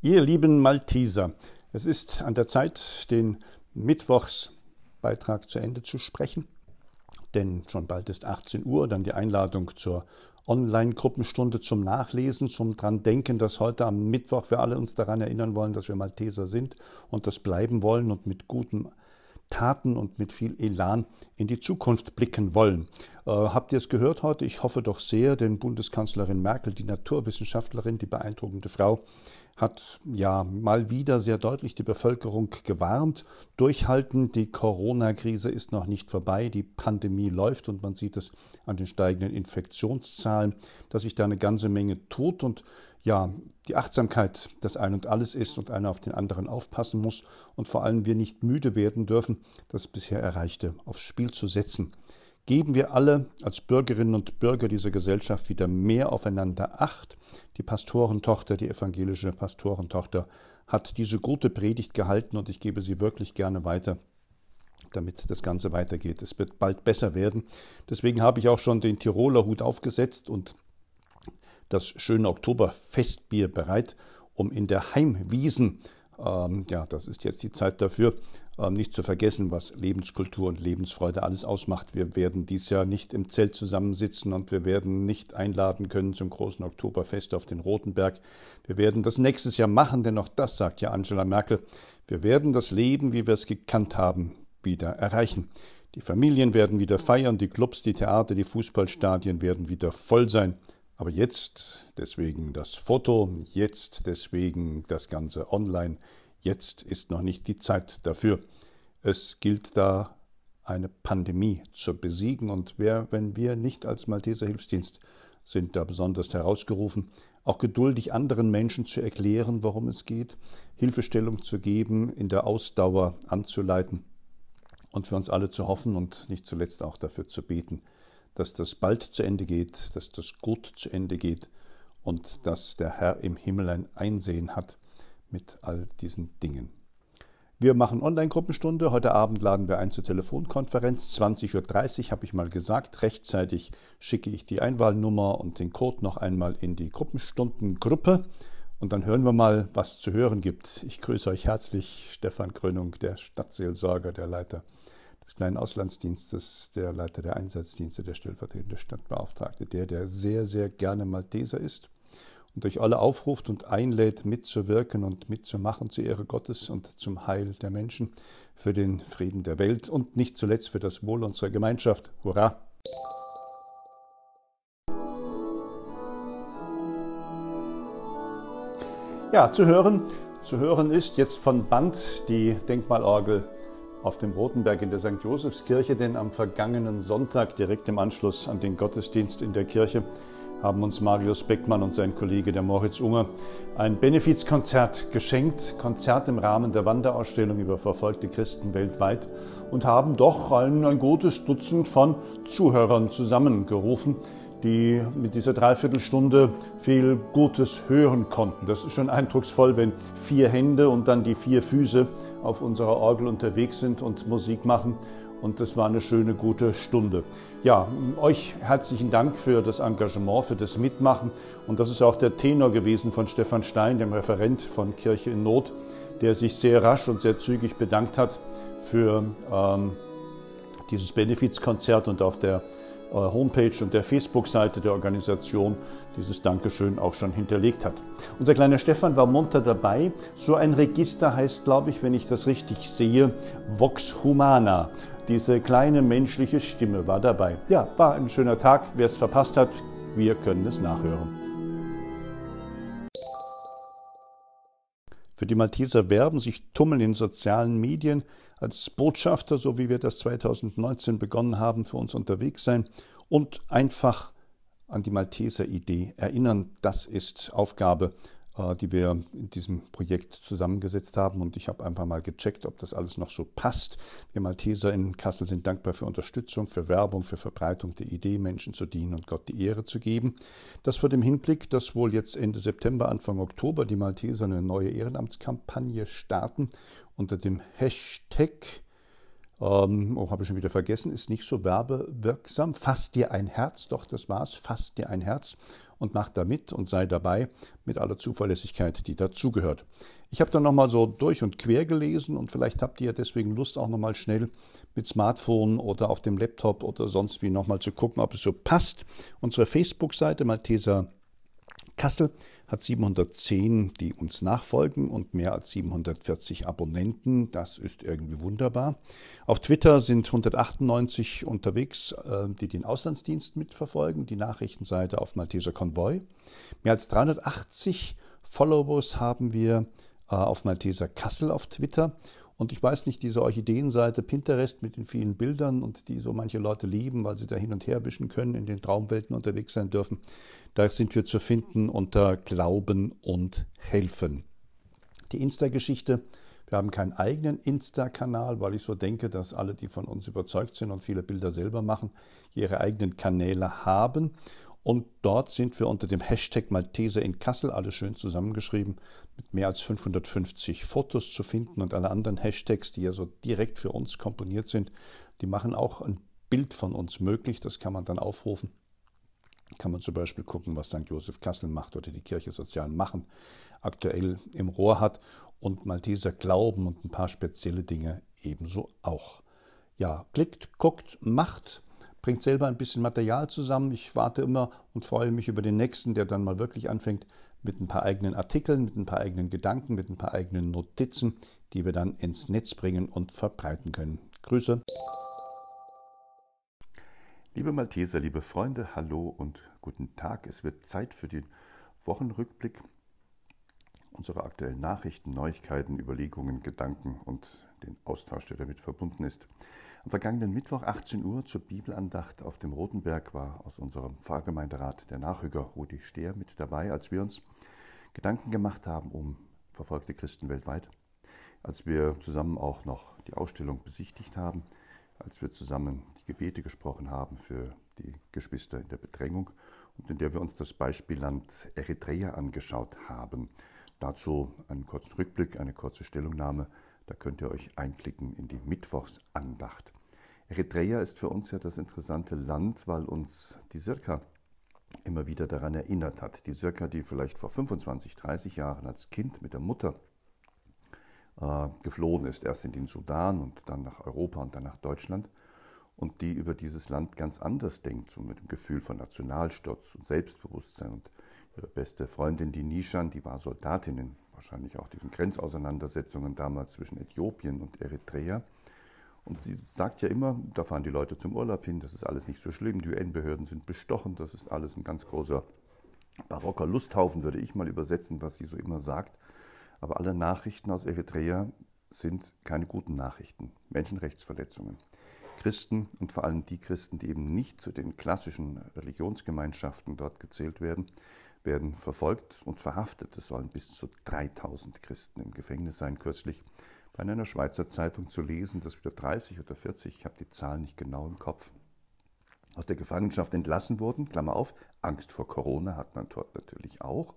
Ihr lieben Malteser, es ist an der Zeit, den Mittwochsbeitrag zu Ende zu sprechen, denn schon bald ist 18 Uhr, dann die Einladung zur Online-Gruppenstunde zum Nachlesen, zum dran denken, dass heute am Mittwoch wir alle uns daran erinnern wollen, dass wir Malteser sind und das bleiben wollen und mit gutem Taten und mit viel Elan in die Zukunft blicken wollen. Äh, habt ihr es gehört heute? Ich hoffe doch sehr, denn Bundeskanzlerin Merkel, die Naturwissenschaftlerin, die beeindruckende Frau, hat ja mal wieder sehr deutlich die Bevölkerung gewarnt. Durchhalten, die Corona-Krise ist noch nicht vorbei, die Pandemie läuft und man sieht es an den steigenden Infektionszahlen, dass sich da eine ganze Menge tut und ja, die Achtsamkeit das Ein und Alles ist und einer auf den anderen aufpassen muss und vor allem wir nicht müde werden dürfen, das bisher Erreichte aufs Spiel zu setzen. Geben wir alle als Bürgerinnen und Bürger dieser Gesellschaft wieder mehr aufeinander Acht. Die Pastorentochter, die evangelische Pastorentochter, hat diese gute Predigt gehalten und ich gebe sie wirklich gerne weiter damit das Ganze weitergeht. Es wird bald besser werden. Deswegen habe ich auch schon den Tiroler Hut aufgesetzt und das schöne Oktoberfestbier bereit, um in der Heimwiesen, ähm, ja, das ist jetzt die Zeit dafür, ähm, nicht zu vergessen, was Lebenskultur und Lebensfreude alles ausmacht. Wir werden dies Jahr nicht im Zelt zusammensitzen und wir werden nicht einladen können zum großen Oktoberfest auf den Rotenberg. Wir werden das nächstes Jahr machen, denn auch das sagt ja Angela Merkel. Wir werden das Leben, wie wir es gekannt haben, wieder erreichen. Die Familien werden wieder feiern, die Clubs, die Theater, die Fußballstadien werden wieder voll sein. Aber jetzt deswegen das Foto, jetzt deswegen das Ganze online, jetzt ist noch nicht die Zeit dafür. Es gilt da eine Pandemie zu besiegen und wer, wenn wir nicht als Malteser Hilfsdienst sind da besonders herausgerufen, auch geduldig anderen Menschen zu erklären, worum es geht, Hilfestellung zu geben, in der Ausdauer anzuleiten und für uns alle zu hoffen und nicht zuletzt auch dafür zu beten, dass das bald zu Ende geht, dass das gut zu Ende geht und dass der Herr im Himmel ein Einsehen hat mit all diesen Dingen. Wir machen Online-Gruppenstunde. Heute Abend laden wir ein zur Telefonkonferenz. 20.30 Uhr habe ich mal gesagt. Rechtzeitig schicke ich die Einwahlnummer und den Code noch einmal in die Gruppenstundengruppe. Und dann hören wir mal, was zu hören gibt. Ich grüße euch herzlich. Stefan Krönung, der Stadtseelsorger, der Leiter des kleinen Auslandsdienstes, der Leiter der Einsatzdienste, der stellvertretende Stadtbeauftragte, der, der sehr, sehr gerne Malteser ist und euch alle aufruft und einlädt, mitzuwirken und mitzumachen zur Ehre Gottes und zum Heil der Menschen, für den Frieden der Welt und nicht zuletzt für das Wohl unserer Gemeinschaft. Hurra! Ja, zu hören, zu hören ist jetzt von Band die Denkmalorgel auf dem Rotenberg in der St. Josefskirche, denn am vergangenen Sonntag, direkt im Anschluss an den Gottesdienst in der Kirche, haben uns Marius Beckmann und sein Kollege der Moritz Unger ein Benefizkonzert geschenkt, Konzert im Rahmen der Wanderausstellung über verfolgte Christen weltweit und haben doch ein, ein gutes Dutzend von Zuhörern zusammengerufen, die mit dieser Dreiviertelstunde viel Gutes hören konnten. Das ist schon eindrucksvoll, wenn vier Hände und dann die vier Füße auf unserer Orgel unterwegs sind und Musik machen. Und das war eine schöne, gute Stunde. Ja, euch herzlichen Dank für das Engagement, für das Mitmachen. Und das ist auch der Tenor gewesen von Stefan Stein, dem Referent von Kirche in Not, der sich sehr rasch und sehr zügig bedankt hat für ähm, dieses Benefizkonzert und auf der Homepage und der Facebook-Seite der Organisation dieses Dankeschön auch schon hinterlegt hat. Unser kleiner Stefan war munter dabei. So ein Register heißt, glaube ich, wenn ich das richtig sehe, Vox Humana. Diese kleine menschliche Stimme war dabei. Ja, war ein schöner Tag. Wer es verpasst hat, wir können es nachhören. Für die Malteser werben sich tummeln in sozialen Medien als Botschafter, so wie wir das 2019 begonnen haben, für uns unterwegs sein und einfach an die Malteser-Idee erinnern. Das ist Aufgabe, äh, die wir in diesem Projekt zusammengesetzt haben. Und ich habe einfach mal gecheckt, ob das alles noch so passt. Wir Malteser in Kassel sind dankbar für Unterstützung, für Werbung, für Verbreitung der Idee, Menschen zu dienen und Gott die Ehre zu geben. Das vor dem Hinblick, dass wohl jetzt Ende September, Anfang Oktober die Malteser eine neue Ehrenamtskampagne starten unter dem Hashtag, ähm, oh, habe ich schon wieder vergessen, ist nicht so werbewirksam. Fass dir ein Herz, doch das war's, fass dir ein Herz. und mach da mit und sei dabei mit aller Zuverlässigkeit, die dazugehört. Ich habe dann nochmal so durch und quer gelesen und vielleicht habt ihr deswegen Lust, auch nochmal schnell mit Smartphone oder auf dem Laptop oder sonst wie nochmal zu gucken, ob es so passt. Unsere Facebook-Seite Malteser Kassel hat 710, die uns nachfolgen und mehr als 740 Abonnenten. Das ist irgendwie wunderbar. Auf Twitter sind 198 unterwegs, äh, die den Auslandsdienst mitverfolgen, die Nachrichtenseite auf Malteser Konvoi. Mehr als 380 Followers haben wir äh, auf Malteser Kassel auf Twitter. Und ich weiß nicht, diese Orchideenseite Pinterest mit den vielen Bildern und die so manche Leute lieben, weil sie da hin und her wischen können, in den Traumwelten unterwegs sein dürfen. Da sind wir zu finden unter Glauben und Helfen. Die Insta-Geschichte. Wir haben keinen eigenen Insta-Kanal, weil ich so denke, dass alle, die von uns überzeugt sind und viele Bilder selber machen, ihre eigenen Kanäle haben. Und dort sind wir unter dem Hashtag Malteser in Kassel, alles schön zusammengeschrieben, mit mehr als 550 Fotos zu finden und alle anderen Hashtags, die ja so direkt für uns komponiert sind, die machen auch ein Bild von uns möglich. Das kann man dann aufrufen. Kann man zum Beispiel gucken, was St. Josef Kassel macht oder die Kirche Sozialen machen, aktuell im Rohr hat und Malteser Glauben und ein paar spezielle Dinge ebenso auch. Ja, klickt, guckt, macht bringt selber ein bisschen Material zusammen. Ich warte immer und freue mich über den nächsten, der dann mal wirklich anfängt mit ein paar eigenen Artikeln, mit ein paar eigenen Gedanken, mit ein paar eigenen Notizen, die wir dann ins Netz bringen und verbreiten können. Grüße. Liebe Malteser, liebe Freunde, hallo und guten Tag. Es wird Zeit für den Wochenrückblick, unsere aktuellen Nachrichten, Neuigkeiten, Überlegungen, Gedanken und den Austausch, der damit verbunden ist. Am vergangenen Mittwoch 18 Uhr zur Bibelandacht auf dem Rotenberg war aus unserem Pfarrgemeinderat der Nachrücker Rudi Stehr mit dabei, als wir uns Gedanken gemacht haben um verfolgte Christen weltweit, als wir zusammen auch noch die Ausstellung besichtigt haben, als wir zusammen die Gebete gesprochen haben für die Geschwister in der Bedrängung und in der wir uns das Beispielland Eritrea angeschaut haben. Dazu einen kurzen Rückblick, eine kurze Stellungnahme. Da könnt ihr euch einklicken in die Mittwochsandacht. Eritrea ist für uns ja das interessante Land, weil uns die Sirka immer wieder daran erinnert hat. Die Sirka, die vielleicht vor 25, 30 Jahren als Kind mit der Mutter äh, geflohen ist, erst in den Sudan und dann nach Europa und dann nach Deutschland und die über dieses Land ganz anders denkt, so mit dem Gefühl von Nationalstolz und Selbstbewusstsein. Und ihre beste Freundin, die Nishan, die war Soldatin in wahrscheinlich auch diesen Grenzauseinandersetzungen damals zwischen Äthiopien und Eritrea. Und sie sagt ja immer, da fahren die Leute zum Urlaub hin, das ist alles nicht so schlimm, die UN-Behörden sind bestochen, das ist alles ein ganz großer barocker Lusthaufen, würde ich mal übersetzen, was sie so immer sagt. Aber alle Nachrichten aus Eritrea sind keine guten Nachrichten, Menschenrechtsverletzungen. Christen und vor allem die Christen, die eben nicht zu den klassischen Religionsgemeinschaften dort gezählt werden, werden verfolgt und verhaftet. Es sollen bis zu 3000 Christen im Gefängnis sein. Kürzlich bei einer Schweizer Zeitung zu lesen, dass wieder 30 oder 40, ich habe die Zahlen nicht genau im Kopf, aus der Gefangenschaft entlassen wurden. Klammer auf, Angst vor Corona hat man dort natürlich auch.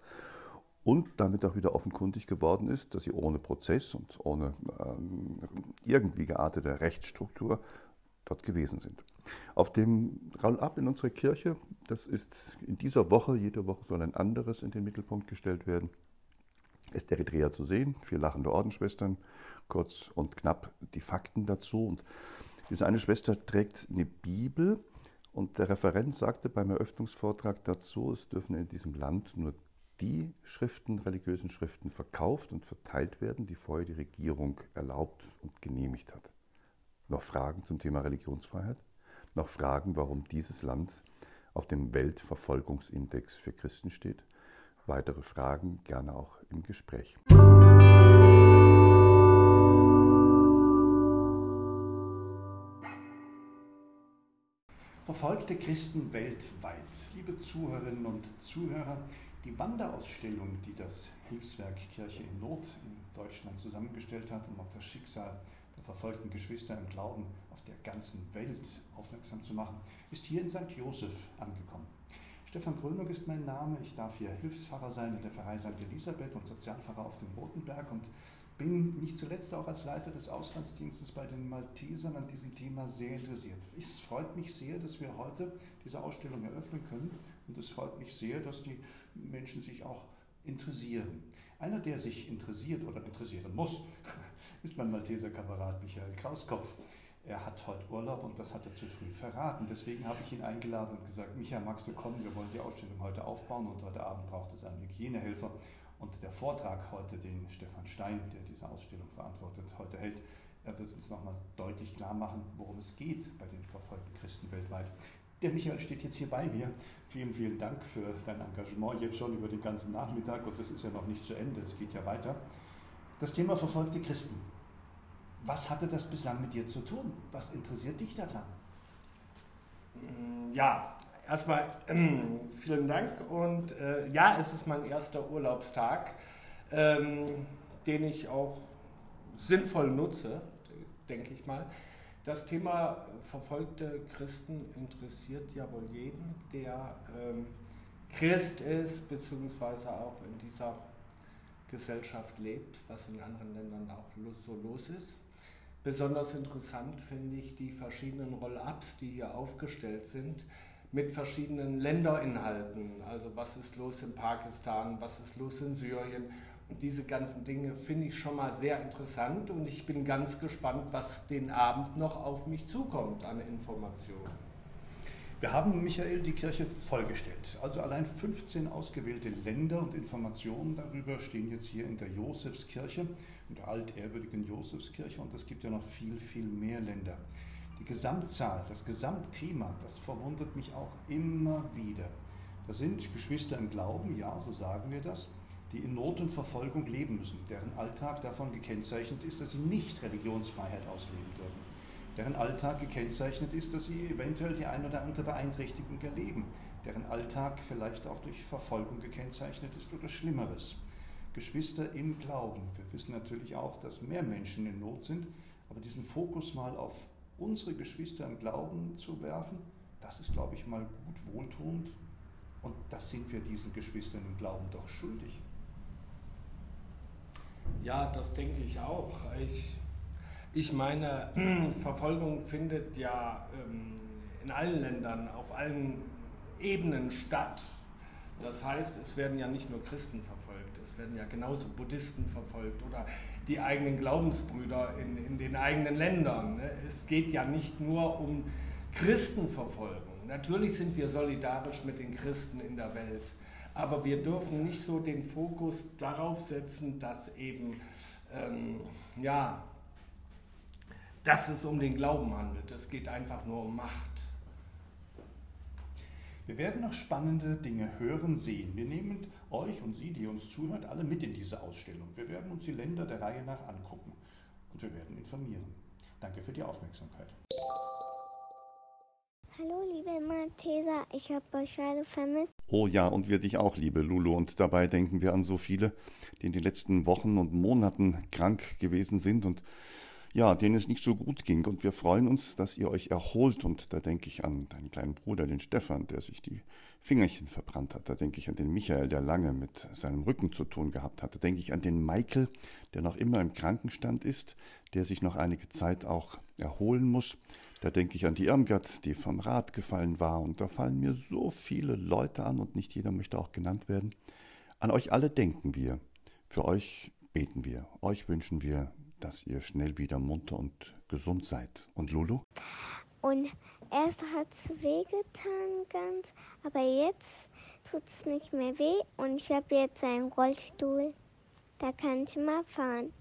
Und damit auch wieder offenkundig geworden ist, dass sie ohne Prozess und ohne ähm, irgendwie geartete Rechtsstruktur dort gewesen sind. Auf dem Roll-up in unserer Kirche, das ist in dieser Woche, jede Woche soll ein anderes in den Mittelpunkt gestellt werden, ist Eritrea zu sehen, vier lachende Ordensschwestern, kurz und knapp die Fakten dazu. Und diese eine Schwester trägt eine Bibel und der Referent sagte beim Eröffnungsvortrag dazu, es dürfen in diesem Land nur die Schriften, religiösen Schriften verkauft und verteilt werden, die vorher die Regierung erlaubt und genehmigt hat. Noch Fragen zum Thema Religionsfreiheit? Noch Fragen, warum dieses Land auf dem Weltverfolgungsindex für Christen steht? Weitere Fragen gerne auch im Gespräch. Verfolgte Christen weltweit. Liebe Zuhörerinnen und Zuhörer, die Wanderausstellung, die das Hilfswerk Kirche in Not in Deutschland zusammengestellt hat, um auf das Schicksal der verfolgten Geschwister im Glauben auf der ganzen Welt aufmerksam zu machen, ist hier in St. Josef angekommen. Stefan Grönung ist mein Name. Ich darf hier Hilfspfarrer sein in der Pfarrei St. Elisabeth und Sozialpfarrer auf dem Rotenberg und bin nicht zuletzt auch als Leiter des Auslandsdienstes bei den Maltesern an diesem Thema sehr interessiert. Es freut mich sehr, dass wir heute diese Ausstellung eröffnen können Und es freut mich sehr, dass die Menschen sich auch interessieren. Einer, der sich interessiert oder interessieren muss, ist mein Malteser Kamerad Michael Krauskopf. Er hat heute Urlaub und das hat er zu früh verraten. Deswegen habe ich ihn eingeladen und gesagt, Michael, magst du kommen? Wir wollen die Ausstellung heute aufbauen und heute Abend braucht es einen Hygienehelfer. Und der Vortrag heute, den Stefan Stein, der diese Ausstellung verantwortet, heute hält, er wird uns nochmal deutlich klar machen, worum es geht bei den verfolgten Christen weltweit. Der Michael steht jetzt hier bei mir. Vielen, vielen Dank für dein Engagement jetzt schon über den ganzen Nachmittag und das ist ja noch nicht zu Ende, es geht ja weiter. Das Thema verfolgte Christen. Was hatte das bislang mit dir zu tun? Was interessiert dich daran? Ja, erstmal äh, vielen Dank und äh, ja, es ist mein erster Urlaubstag, ähm, den ich auch sinnvoll nutze, denke ich mal. Das Thema verfolgte Christen interessiert ja wohl jeden, der ähm, Christ ist, beziehungsweise auch in dieser Gesellschaft lebt, was in anderen Ländern auch so los ist. Besonders interessant finde ich die verschiedenen Roll-ups, die hier aufgestellt sind, mit verschiedenen Länderinhalten. Also was ist los in Pakistan, was ist los in Syrien diese ganzen Dinge finde ich schon mal sehr interessant und ich bin ganz gespannt, was den Abend noch auf mich zukommt an Informationen. Wir haben, Michael, die Kirche vollgestellt. Also allein 15 ausgewählte Länder und Informationen darüber stehen jetzt hier in der Josefskirche, der altehrwürdigen Josefskirche. Und es gibt ja noch viel, viel mehr Länder. Die Gesamtzahl, das Gesamtthema, das verwundert mich auch immer wieder. Da sind Geschwister im Glauben, ja, so sagen wir das die in Not und Verfolgung leben müssen, deren Alltag davon gekennzeichnet ist, dass sie nicht Religionsfreiheit ausleben dürfen, deren Alltag gekennzeichnet ist, dass sie eventuell die ein oder andere Beeinträchtigung erleben, deren Alltag vielleicht auch durch Verfolgung gekennzeichnet ist oder Schlimmeres. Geschwister im Glauben. Wir wissen natürlich auch, dass mehr Menschen in Not sind, aber diesen Fokus mal auf unsere Geschwister im Glauben zu werfen, das ist, glaube ich, mal gut wohltuend und das sind wir diesen Geschwistern im Glauben doch schuldig. Ja, das denke ich auch. Ich, ich meine, Verfolgung findet ja ähm, in allen Ländern, auf allen Ebenen statt. Das heißt, es werden ja nicht nur Christen verfolgt, es werden ja genauso Buddhisten verfolgt oder die eigenen Glaubensbrüder in, in den eigenen Ländern. Ne? Es geht ja nicht nur um Christenverfolgung. Natürlich sind wir solidarisch mit den Christen in der Welt. Aber wir dürfen nicht so den Fokus darauf setzen, dass eben, ähm, ja, dass es um den Glauben handelt. Es geht einfach nur um Macht. Wir werden noch spannende Dinge hören, sehen. Wir nehmen euch und Sie, die uns zuhört, alle mit in diese Ausstellung. Wir werden uns die Länder der Reihe nach angucken und wir werden informieren. Danke für die Aufmerksamkeit. Hallo, liebe Malteser, ich habe euch alle vermisst. Oh ja, und wir dich auch, liebe Lulu. Und dabei denken wir an so viele, die in den letzten Wochen und Monaten krank gewesen sind und ja, denen es nicht so gut ging. Und wir freuen uns, dass ihr euch erholt. Und da denke ich an deinen kleinen Bruder, den Stefan, der sich die Fingerchen verbrannt hat. Da denke ich an den Michael, der lange mit seinem Rücken zu tun gehabt hat. Da denke ich an den Michael, der noch immer im Krankenstand ist, der sich noch einige Zeit auch erholen muss. Da denke ich an die Irmgard, die vom Rad gefallen war. Und da fallen mir so viele Leute an und nicht jeder möchte auch genannt werden. An euch alle denken wir. Für euch beten wir. Euch wünschen wir, dass ihr schnell wieder munter und gesund seid. Und Lulu? Und erst hat es wehgetan ganz, aber jetzt tut es nicht mehr weh und ich habe jetzt einen Rollstuhl. Da kann ich mal fahren.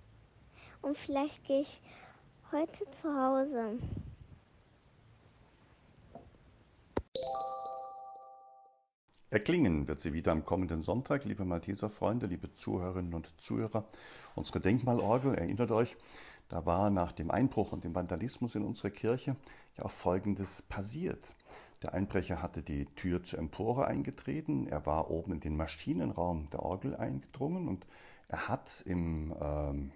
Und vielleicht gehe ich heute zu Hause. Erklingen wird sie wieder am kommenden Sonntag, liebe Malteser Freunde, liebe Zuhörerinnen und Zuhörer. Unsere Denkmalorgel, erinnert euch, da war nach dem Einbruch und dem Vandalismus in unserer Kirche ja auch Folgendes passiert. Der Einbrecher hatte die Tür zur Empore eingetreten, er war oben in den Maschinenraum der Orgel eingedrungen und er hat im, ähm,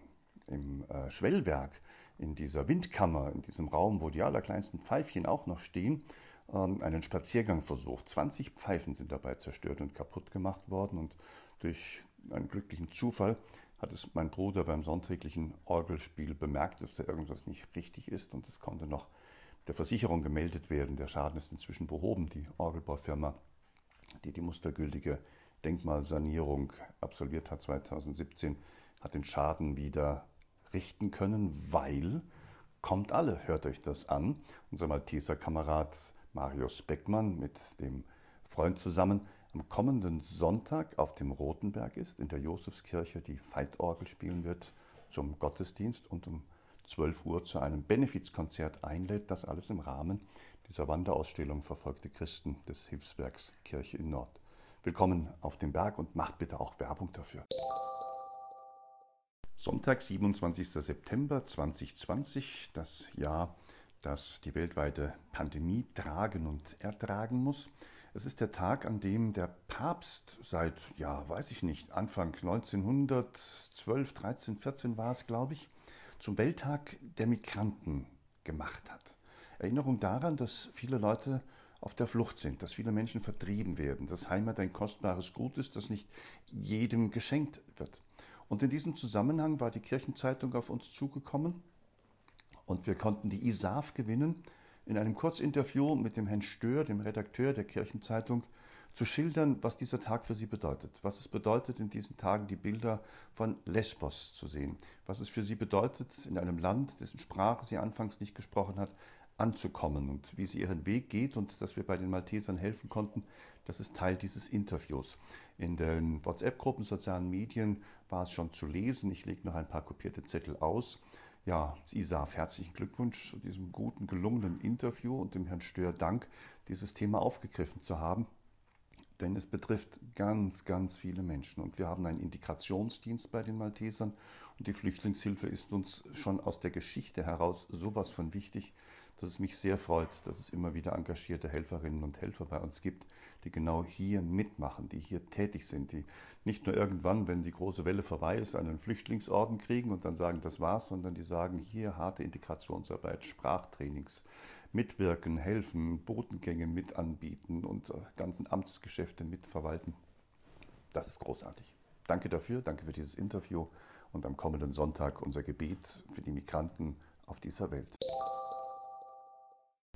im äh, Schwellwerk, in dieser Windkammer, in diesem Raum, wo die allerkleinsten Pfeifchen auch noch stehen, einen Spaziergang versucht. 20 Pfeifen sind dabei zerstört und kaputt gemacht worden und durch einen glücklichen Zufall hat es mein Bruder beim sonntäglichen Orgelspiel bemerkt, dass da irgendwas nicht richtig ist und es konnte noch der Versicherung gemeldet werden. Der Schaden ist inzwischen behoben. Die Orgelbaufirma die die mustergültige Denkmalsanierung absolviert hat 2017, hat den Schaden wieder richten können, weil, kommt alle, hört euch das an, unser Malteser Kamerad Marius Beckmann mit dem Freund zusammen am kommenden Sonntag auf dem Rotenberg ist, in der Josefskirche die Feitorgel spielen wird zum Gottesdienst und um 12 Uhr zu einem Benefizkonzert einlädt. Das alles im Rahmen dieser Wanderausstellung Verfolgte Christen des Hilfswerks Kirche in Nord. Willkommen auf dem Berg und macht bitte auch Werbung dafür. Sonntag, 27. September 2020, das Jahr, das die weltweite Pandemie tragen und ertragen muss. Es ist der Tag, an dem der Papst seit, ja, weiß ich nicht, Anfang 1912, 13, 14 war es, glaube ich, zum Welttag der Migranten gemacht hat. Erinnerung daran, dass viele Leute auf der Flucht sind, dass viele Menschen vertrieben werden, dass Heimat ein kostbares Gut ist, das nicht jedem geschenkt wird. Und in diesem Zusammenhang war die Kirchenzeitung auf uns zugekommen und wir konnten die ISAF gewinnen, in einem Kurzinterview mit dem Herrn Stör, dem Redakteur der Kirchenzeitung, zu schildern, was dieser Tag für sie bedeutet, was es bedeutet, in diesen Tagen die Bilder von Lesbos zu sehen, was es für sie bedeutet, in einem Land, dessen Sprache sie anfangs nicht gesprochen hat, anzukommen und wie sie ihren Weg geht und dass wir bei den Maltesern helfen konnten, das ist Teil dieses Interviews. In den WhatsApp-Gruppen, sozialen Medien war es schon zu lesen. Ich lege noch ein paar kopierte Zettel aus. Ja, Isaf, herzlichen Glückwunsch zu diesem guten, gelungenen Interview und dem Herrn Stör Dank, dieses Thema aufgegriffen zu haben. Denn es betrifft ganz, ganz viele Menschen. Und wir haben einen Integrationsdienst bei den Maltesern. Und die Flüchtlingshilfe ist uns schon aus der Geschichte heraus sowas von wichtig, dass es mich sehr freut, dass es immer wieder engagierte Helferinnen und Helfer bei uns gibt, die genau hier mitmachen, die hier tätig sind, die nicht nur irgendwann, wenn die große Welle vorbei ist, einen Flüchtlingsorden kriegen und dann sagen, das war's, sondern die sagen, hier harte Integrationsarbeit, Sprachtrainings, mitwirken, helfen, Botengänge mit anbieten und äh, ganzen Amtsgeschäfte mitverwalten. Das ist großartig. Danke dafür, danke für dieses Interview und am kommenden Sonntag unser Gebet für die Migranten auf dieser Welt.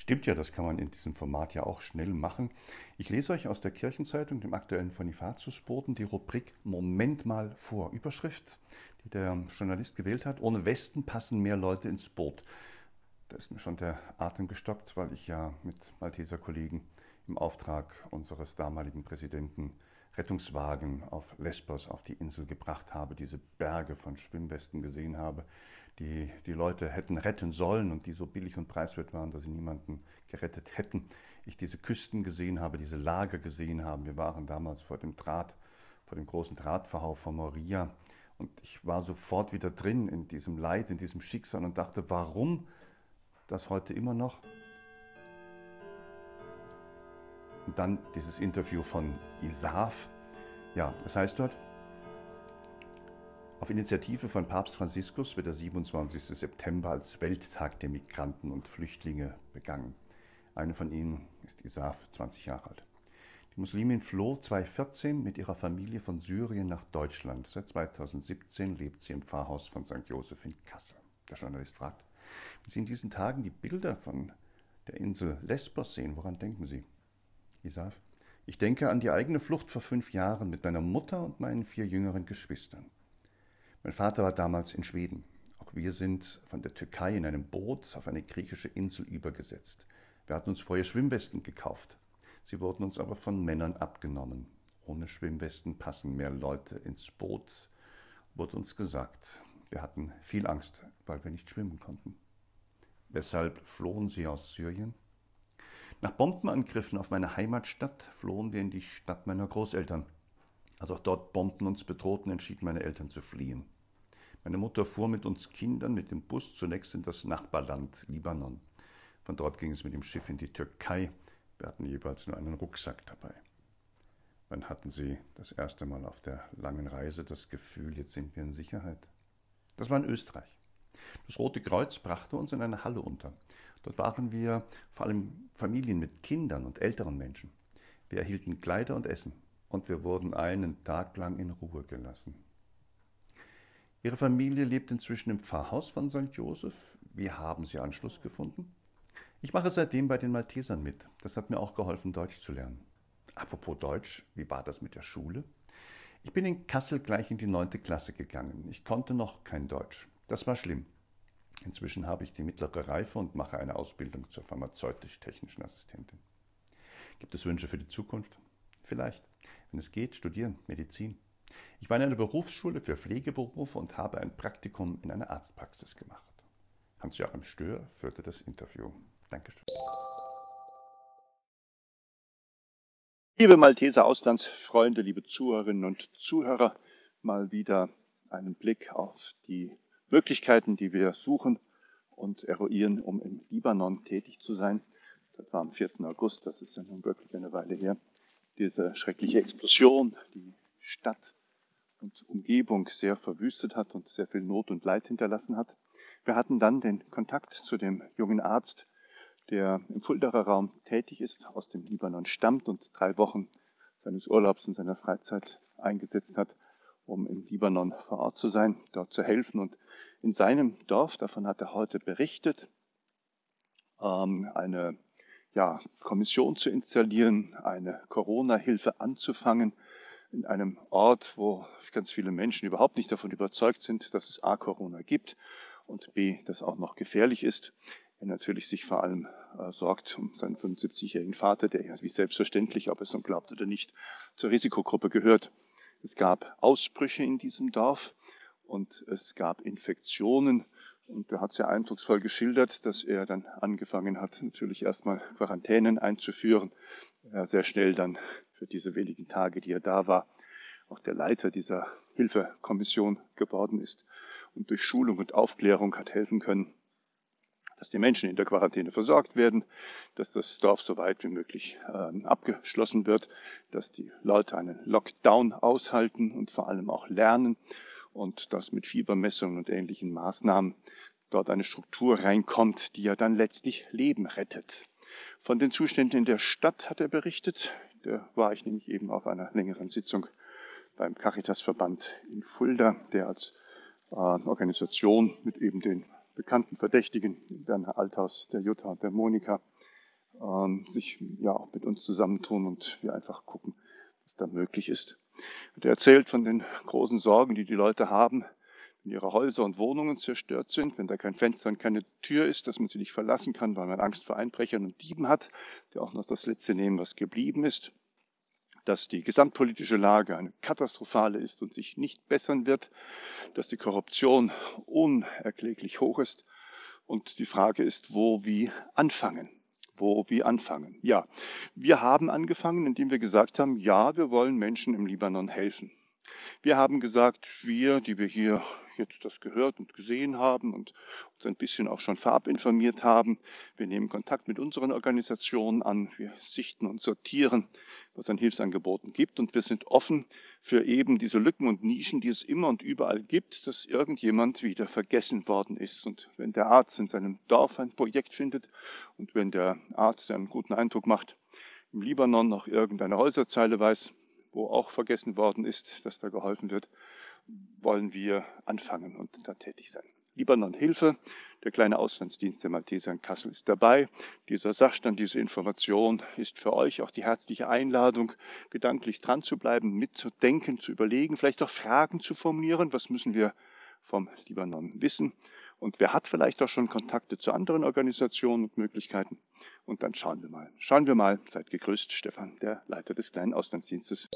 Stimmt ja, das kann man in diesem Format ja auch schnell machen. Ich lese euch aus der Kirchenzeitung, dem aktuellen Bonifatiusboten, die Rubrik Moment mal vor. Überschrift, die der Journalist gewählt hat. Ohne Westen passen mehr Leute ins Boot. Da ist mir schon der Atem gestockt, weil ich ja mit Malteser Kollegen im Auftrag unseres damaligen Präsidenten Rettungswagen auf Lesbos, auf die Insel gebracht habe, diese Berge von Schwimmwesten gesehen habe, die die Leute hätten retten sollen und die so billig und preiswert waren, dass sie niemanden gerettet hätten. Ich diese Küsten gesehen habe, diese Lager gesehen habe. Wir waren damals vor dem Draht, vor dem großen Drahtverhau von Moria. Und ich war sofort wieder drin in diesem Leid, in diesem Schicksal und dachte, warum das heute immer noch? Und dann dieses Interview von Isaf. Ja, das heißt dort, auf Initiative von Papst Franziskus wird der 27. September als Welttag der Migranten und Flüchtlinge begangen. Eine von ihnen ist Isaf, 20 Jahre alt. Die Muslimin floh 2014 mit ihrer Familie von Syrien nach Deutschland. Seit 2017 lebt sie im Pfarrhaus von St. Josef in Kassel. Der Journalist fragt, wenn Sie in diesen Tagen die Bilder von der Insel Lesbos sehen, woran denken Sie? Isaf, ich denke an die eigene Flucht vor fünf Jahren mit meiner Mutter und meinen vier jüngeren Geschwistern. Mein Vater war damals in Schweden. Auch wir sind von der Türkei in einem Boot auf eine griechische Insel übergesetzt. Wir hatten uns vorher Schwimmwesten gekauft. Sie wurden uns aber von Männern abgenommen. Ohne Schwimmwesten passen mehr Leute ins Boot, wurde uns gesagt. Wir hatten viel Angst, weil wir nicht schwimmen konnten. Weshalb flohen sie aus Syrien? Nach Bombenangriffen auf meine Heimatstadt flohen wir in die Stadt meiner Großeltern. Als auch dort Bomben uns bedrohten, entschieden meine Eltern zu fliehen. Meine Mutter fuhr mit uns Kindern mit dem Bus zunächst in das Nachbarland Libanon. Von dort ging es mit dem Schiff in die Türkei. Wir hatten jeweils nur einen Rucksack dabei. Wann hatten Sie das erste Mal auf der langen Reise das Gefühl, jetzt sind wir in Sicherheit? Das war in Österreich. Das Rote Kreuz brachte uns in eine Halle unter. Dort waren wir vor allem Familien mit Kindern und älteren Menschen. Wir erhielten Kleider und Essen und wir wurden einen Tag lang in Ruhe gelassen. Ihre Familie lebt inzwischen im Pfarrhaus von St. Joseph. Wie haben Sie Anschluss gefunden? Ich mache seitdem bei den Maltesern mit. Das hat mir auch geholfen, Deutsch zu lernen. Apropos Deutsch, wie war das mit der Schule? Ich bin in Kassel gleich in die neunte Klasse gegangen. Ich konnte noch kein Deutsch. Das war schlimm. Inzwischen habe ich die mittlere Reife und mache eine Ausbildung zur pharmazeutisch-technischen Assistentin. Gibt es Wünsche für die Zukunft? Vielleicht. Wenn es geht, studieren, Medizin. Ich war in einer Berufsschule für Pflegeberufe und habe ein Praktikum in einer Arztpraxis gemacht. Hans-Joachim Stör führte das Interview. Dankeschön. Liebe Malteser Auslandsfreunde, liebe Zuhörerinnen und Zuhörer, mal wieder einen Blick auf die Möglichkeiten, die wir suchen und eruieren, um im Libanon tätig zu sein. Das war am 4. August, das ist ja nun wirklich eine Weile her. Diese schreckliche Explosion, die Stadt und Umgebung sehr verwüstet hat und sehr viel Not und Leid hinterlassen hat. Wir hatten dann den Kontakt zu dem jungen Arzt, der im Fuldaer Raum tätig ist, aus dem Libanon stammt und drei Wochen seines Urlaubs und seiner Freizeit eingesetzt hat, um im Libanon vor Ort zu sein, dort zu helfen. Und in seinem Dorf, davon hat er heute berichtet, ähm, eine ja, Kommission zu installieren, eine Corona-Hilfe anzufangen, in einem Ort, wo ganz viele Menschen überhaupt nicht davon überzeugt sind, dass es A Corona gibt und B, das auch noch gefährlich ist er natürlich sich vor allem äh, sorgt um seinen 75-jährigen Vater, der ja wie selbstverständlich, ob er es nun glaubt oder nicht, zur Risikogruppe gehört. Es gab Ausbrüche in diesem Dorf und es gab Infektionen. Und er hat sehr eindrucksvoll geschildert, dass er dann angefangen hat, natürlich erstmal Quarantänen einzuführen. Er sehr schnell dann für diese wenigen Tage, die er da war, auch der Leiter dieser Hilfekommission geworden ist und durch Schulung und Aufklärung hat helfen können, dass die Menschen in der Quarantäne versorgt werden, dass das Dorf so weit wie möglich äh, abgeschlossen wird, dass die Leute einen Lockdown aushalten und vor allem auch lernen und dass mit Fiebermessungen und ähnlichen Maßnahmen dort eine Struktur reinkommt, die ja dann letztlich Leben rettet. Von den Zuständen in der Stadt hat er berichtet. Da war ich nämlich eben auf einer längeren Sitzung beim Caritasverband in Fulda, der als äh, Organisation mit eben den bekannten Verdächtigen, Werner Althaus, der Jutta und der Monika, ähm, sich ja auch mit uns zusammentun und wir einfach gucken, was da möglich ist. Der erzählt von den großen Sorgen, die die Leute haben, wenn ihre Häuser und Wohnungen zerstört sind, wenn da kein Fenster und keine Tür ist, dass man sie nicht verlassen kann, weil man Angst vor Einbrechern und Dieben hat, die auch noch das Letzte nehmen, was geblieben ist dass die gesamtpolitische Lage eine katastrophale ist und sich nicht bessern wird, dass die Korruption unerkläglich hoch ist. Und die Frage ist, wo, wie anfangen. Wo, wie anfangen. Ja, wir haben angefangen, indem wir gesagt haben, ja, wir wollen Menschen im Libanon helfen. Wir haben gesagt, wir, die wir hier jetzt das gehört und gesehen haben und uns ein bisschen auch schon vorab informiert haben. Wir nehmen Kontakt mit unseren Organisationen an. Wir sichten und sortieren, was an Hilfsangeboten gibt. Und wir sind offen für eben diese Lücken und Nischen, die es immer und überall gibt, dass irgendjemand wieder vergessen worden ist. Und wenn der Arzt in seinem Dorf ein Projekt findet und wenn der Arzt, der einen guten Eindruck macht, im Libanon noch irgendeine Häuserzeile weiß, wo auch vergessen worden ist, dass da geholfen wird, wollen wir anfangen und da tätig sein. Libanon Hilfe, der kleine Auslandsdienst der Malteser in Kassel ist dabei. Dieser Sachstand, diese Information ist für euch auch die herzliche Einladung, gedanklich dran zu bleiben, mitzudenken, zu überlegen, vielleicht auch Fragen zu formulieren. Was müssen wir vom Libanon wissen? Und wer hat vielleicht auch schon Kontakte zu anderen Organisationen und Möglichkeiten? Und dann schauen wir mal. Schauen wir mal. Seid gegrüßt, Stefan, der Leiter des kleinen Auslandsdienstes.